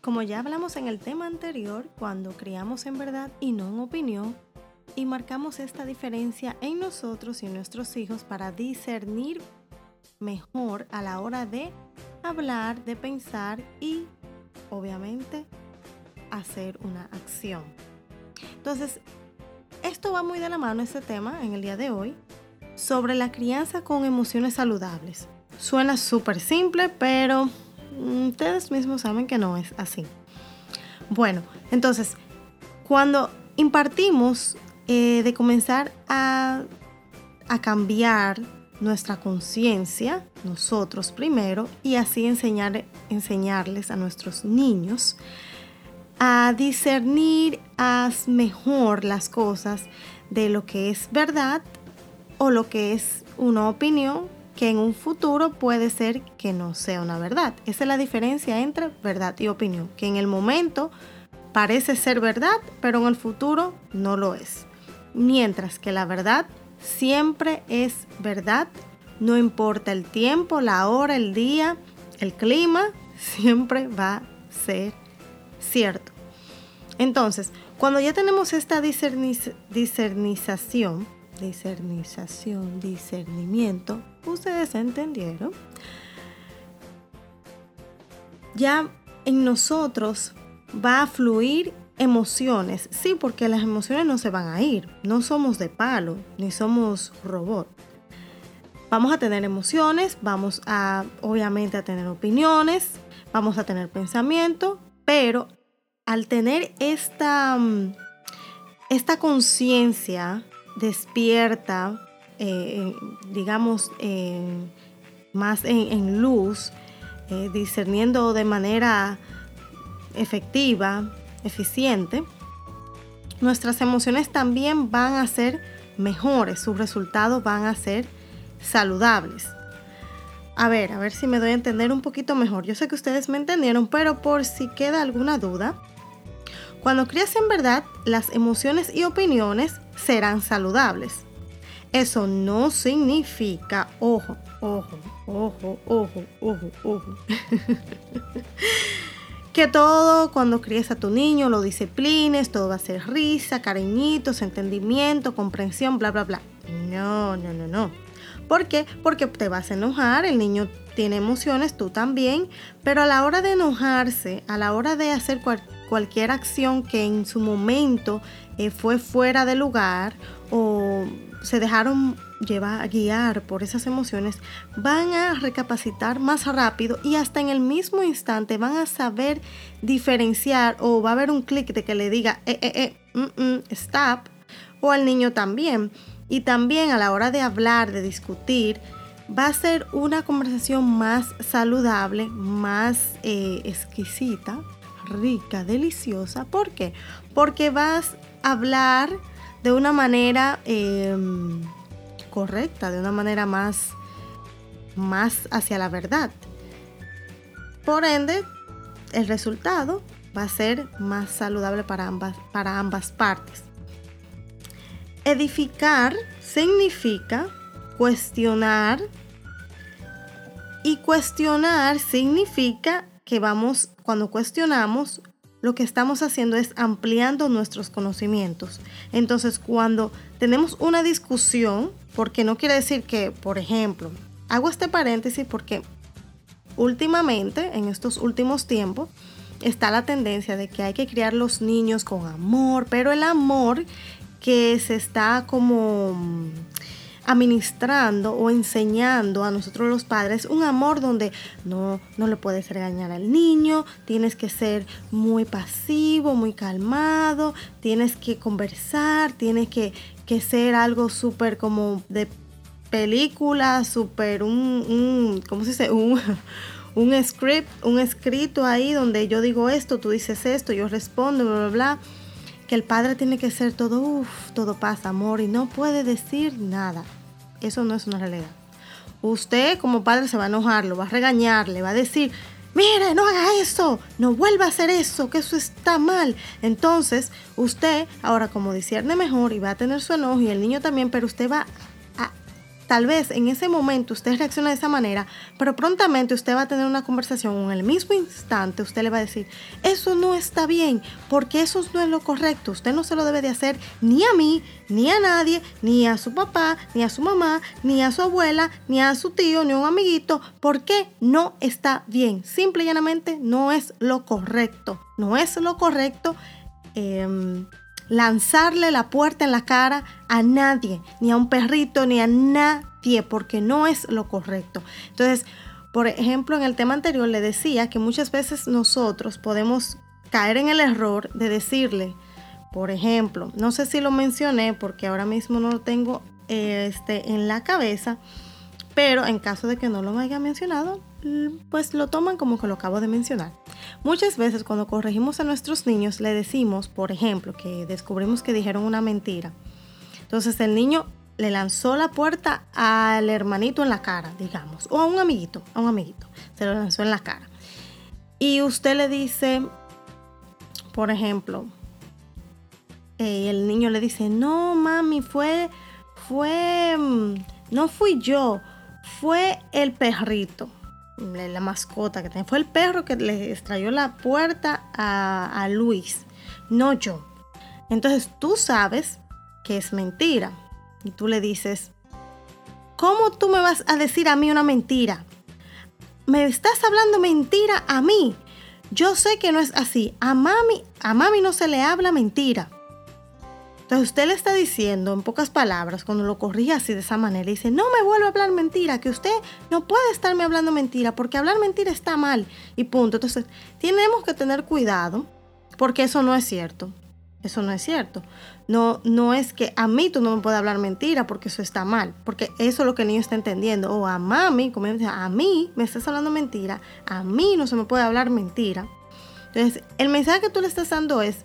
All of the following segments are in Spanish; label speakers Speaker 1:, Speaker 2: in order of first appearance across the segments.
Speaker 1: Como ya hablamos en el tema anterior, cuando criamos en verdad y no en opinión, y marcamos esta diferencia en nosotros y en nuestros hijos para discernir mejor a la hora de hablar, de pensar y obviamente hacer una acción. Entonces, esto va muy de la mano este tema en el día de hoy sobre la crianza con emociones saludables. Suena súper simple, pero ustedes mismos saben que no es así. Bueno, entonces, cuando impartimos eh, de comenzar a, a cambiar nuestra conciencia, nosotros primero, y así enseñar, enseñarles a nuestros niños a discernir mejor las cosas de lo que es verdad o lo que es una opinión que en un futuro puede ser que no sea una verdad. Esa es la diferencia entre verdad y opinión, que en el momento parece ser verdad, pero en el futuro no lo es. Mientras que la verdad siempre es verdad, no importa el tiempo, la hora, el día, el clima, siempre va a ser cierto. Entonces, cuando ya tenemos esta discernización, discernización, discernimiento, ustedes entendieron, ya en nosotros va a fluir emociones. Sí, porque las emociones no se van a ir. No somos de palo, ni somos robot. Vamos a tener emociones, vamos a, obviamente, a tener opiniones, vamos a tener pensamiento, pero al tener esta, mm, esta conciencia despierta, eh, digamos, más en, luz, eh, discerniendo de manera efectiva, eficiente, nuestras emociones también van a ser mejores, sus resultados van a ser saludables. A ver, a ver si me doy a entender un poquito mejor. Yo sé que ustedes me entendieron, pero por si queda alguna duda, cuando crías en verdad, las emociones y opiniones serán saludables. Eso no significa, ojo, ojo, ojo, ojo, ojo, ojo. que todo cuando críes a tu niño lo disciplines, todo va a ser risa, cariñitos, entendimiento, comprensión, bla, bla, bla. No, no, no, no. ¿Por qué? Porque te vas a enojar, el niño tiene emociones, tú también, pero a la hora de enojarse, a la hora de hacer cualquier acción que en su momento eh, fue fuera de lugar o se dejaron llevar, guiar por esas emociones, van a recapacitar más rápido y hasta en el mismo instante van a saber diferenciar o va a haber un clic de que le diga, eh, eh, eh, mm, mm, stop, o al niño también. Y también a la hora de hablar, de discutir, va a ser una conversación más saludable, más eh, exquisita, rica, deliciosa. ¿Por qué? Porque vas a hablar de una manera em, correcta, de una manera más, más hacia la verdad. Por ende, el resultado va a ser más saludable para ambas, para ambas partes. Edificar significa cuestionar y cuestionar significa que vamos, cuando cuestionamos, lo que estamos haciendo es ampliando nuestros conocimientos. Entonces, cuando tenemos una discusión, porque no quiere decir que, por ejemplo, hago este paréntesis porque últimamente, en estos últimos tiempos, está la tendencia de que hay que criar los niños con amor, pero el amor que se está como administrando o enseñando a nosotros los padres un amor donde no, no le puedes regañar al niño, tienes que ser muy pasivo, muy calmado, tienes que conversar, tienes que, que ser algo súper como de película, súper un, un, ¿cómo se dice? Un, un script, un escrito ahí donde yo digo esto, tú dices esto, yo respondo, bla, bla, bla. Que el padre tiene que ser todo, uff, todo paz, amor, y no puede decir nada. Eso no es una realidad. Usted como padre se va a enojar, lo va a regañar, le va a decir, mire, no haga eso, no vuelva a hacer eso, que eso está mal. Entonces, usted ahora como discierne mejor y va a tener su enojo y el niño también, pero usted va tal vez en ese momento usted reacciona de esa manera, pero prontamente usted va a tener una conversación en el mismo instante. Usted le va a decir, eso no está bien, porque eso no es lo correcto, usted no se lo debe de hacer ni a mí, ni a nadie, ni a su papá, ni a su mamá, ni a su abuela, ni a su tío, ni a un amiguito, porque no está bien, simple y llanamente no es lo correcto, no es lo correcto. Em, lanzarle la puerta en la cara a nadie, ni a un perrito, ni a nadie, porque no es lo correcto. Entonces, por ejemplo, en el tema anterior le decía que muchas veces nosotros podemos caer en el error de decirle, por ejemplo, no sé si lo mencioné porque ahora mismo no lo tengo este, en la cabeza, pero en caso de que no lo haya mencionado, pues lo toman como que lo acabo de mencionar. Muchas veces cuando corregimos a nuestros niños le decimos, por ejemplo, que descubrimos que dijeron una mentira. Entonces el niño le lanzó la puerta al hermanito en la cara, digamos, o a un amiguito, a un amiguito, se lo lanzó en la cara. Y usted le dice, por ejemplo, eh, el niño le dice, no, mami, fue, fue, mm, no fui yo, fue el perrito la mascota que tenía. Fue el perro que le extrayó la puerta a, a Luis, no yo. Entonces tú sabes que es mentira. Y tú le dices, ¿cómo tú me vas a decir a mí una mentira? Me estás hablando mentira a mí. Yo sé que no es así. A mami, a mami no se le habla mentira. Entonces usted le está diciendo en pocas palabras, cuando lo corrige así de esa manera, dice, no me vuelva a hablar mentira, que usted no puede estarme hablando mentira, porque hablar mentira está mal y punto. Entonces tenemos que tener cuidado, porque eso no es cierto. Eso no es cierto. No, no es que a mí tú no me puedes hablar mentira porque eso está mal. Porque eso es lo que el niño está entendiendo. O a mami, como a mí me estás hablando mentira. A mí no se me puede hablar mentira. Entonces, el mensaje que tú le estás dando es,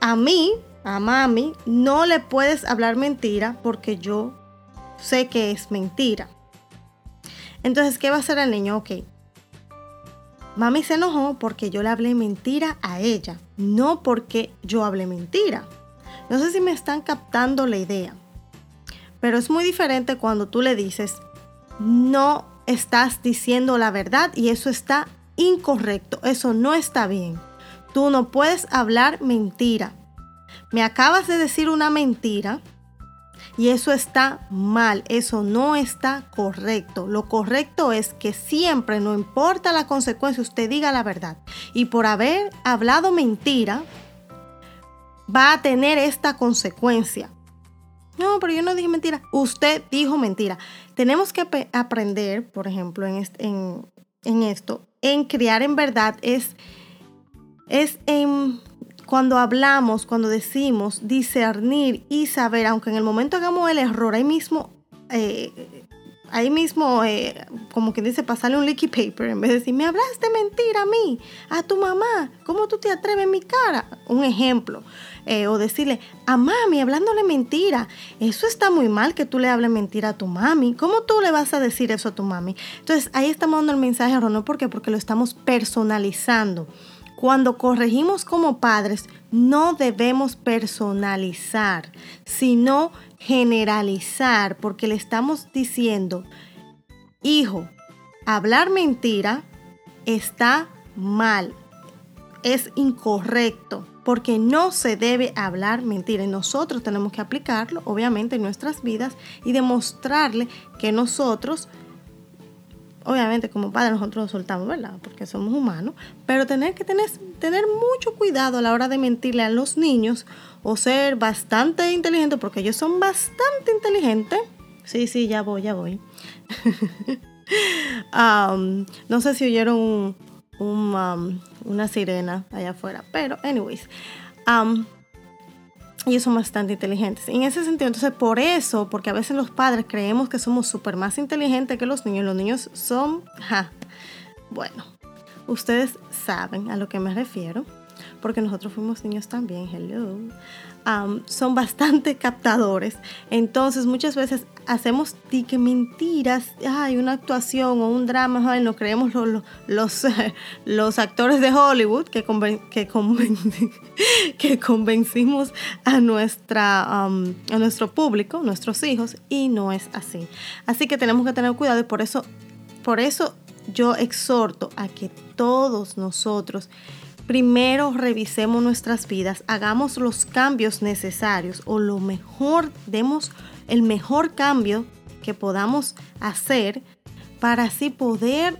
Speaker 1: a mí a mami, no le puedes hablar mentira porque yo sé que es mentira. Entonces, ¿qué va a hacer el niño? Ok. Mami se enojó porque yo le hablé mentira a ella, no porque yo hablé mentira. No sé si me están captando la idea, pero es muy diferente cuando tú le dices, no estás diciendo la verdad y eso está incorrecto, eso no está bien. Tú no puedes hablar mentira me acabas de decir una mentira y eso está mal, eso no está correcto. Lo correcto es que siempre, no importa la consecuencia, usted diga la verdad. Y por haber hablado mentira, va a tener esta consecuencia. No, pero yo no dije mentira. Usted dijo mentira. Tenemos que aprender, por ejemplo, en, esto, en criar en verdad es, es en cuando hablamos, cuando decimos discernir y saber, aunque en el momento hagamos el error, ahí mismo, eh, ahí mismo, eh, como quien dice, pasarle un leaky paper, en vez de decir, me hablaste mentira a mí, a tu mamá, ¿cómo tú te atreves en mi cara? Un ejemplo. Eh, o decirle, a mami, hablándole mentira. Eso está muy mal que tú le hables mentira a tu mami. ¿Cómo tú le vas a decir eso a tu mami? Entonces ahí estamos dando el mensaje erróneo. ¿Por qué? Porque lo estamos personalizando. Cuando corregimos como padres, no debemos personalizar, sino generalizar, porque le estamos diciendo, hijo, hablar mentira está mal, es incorrecto, porque no se debe hablar mentira. Y nosotros tenemos que aplicarlo, obviamente, en nuestras vidas y demostrarle que nosotros obviamente como padres nosotros nos soltamos, ¿verdad? Porque somos humanos, pero tener que tener, tener mucho cuidado a la hora de mentirle a los niños o ser bastante inteligente, porque ellos son bastante inteligentes. Sí, sí, ya voy, ya voy. Um, no sé si oyeron um, una sirena allá afuera, pero anyways. Um, ellos son bastante inteligentes. En ese sentido, entonces por eso, porque a veces los padres creemos que somos súper más inteligentes que los niños, los niños son, bueno, ustedes saben a lo que me refiero, porque nosotros fuimos niños también, hello, son bastante captadores. Entonces muchas veces hacemos di que mentiras, hay una actuación o un drama, no creemos los, actores de Hollywood que, que, que convencimos a, a nuestro público, nuestros hijos, y no es así. Así que tenemos que tener cuidado y por eso, por eso yo exhorto a que todos nosotros primero revisemos nuestras vidas, hagamos los cambios necesarios o lo mejor, demos el mejor cambio que podamos hacer para así poder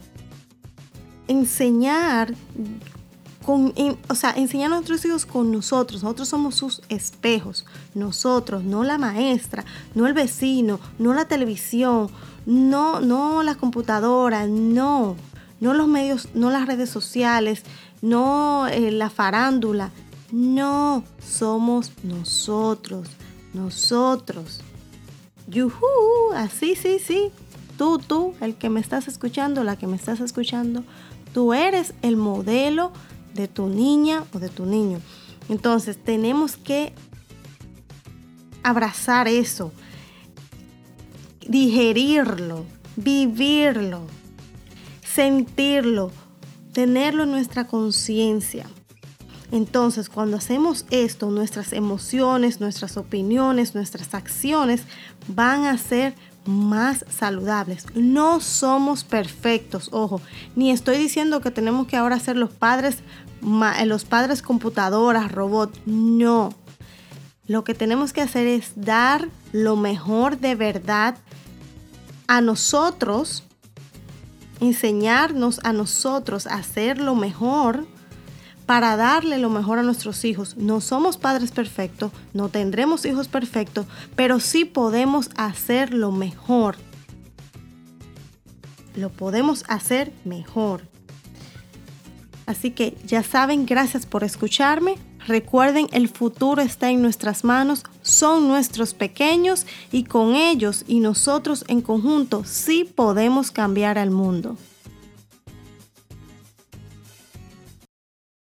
Speaker 1: enseñar con, o sea, enseñar a nuestros hijos con nosotros. Nosotros somos sus espejos. Nosotros, no la maestra, no el vecino, no la televisión, no, no la computadora, no, no los medios, no las redes sociales, no eh, la farándula. No, somos nosotros, nosotros. Yuhu, así, sí, sí. Tú, tú, el que me estás escuchando, la que me estás escuchando, tú eres el modelo de tu niña o de tu niño. Entonces tenemos que abrazar eso, digerirlo, vivirlo, sentirlo, tenerlo en nuestra conciencia. Entonces, cuando hacemos esto, nuestras emociones, nuestras opiniones, nuestras acciones van a ser más saludables. No somos perfectos, ojo, ni estoy diciendo que tenemos que ahora ser los padres eh, los padres computadoras, robot, no. Lo que tenemos que hacer es dar lo mejor de verdad a nosotros, enseñarnos a nosotros a hacer lo mejor para darle lo mejor a nuestros hijos. No somos padres perfectos, no tendremos hijos perfectos, pero sí podemos hacer lo mejor. Lo podemos hacer mejor. Así que ya saben, gracias por escucharme. Recuerden, el futuro está en nuestras manos, son nuestros pequeños y con ellos y nosotros en conjunto sí podemos cambiar al mundo.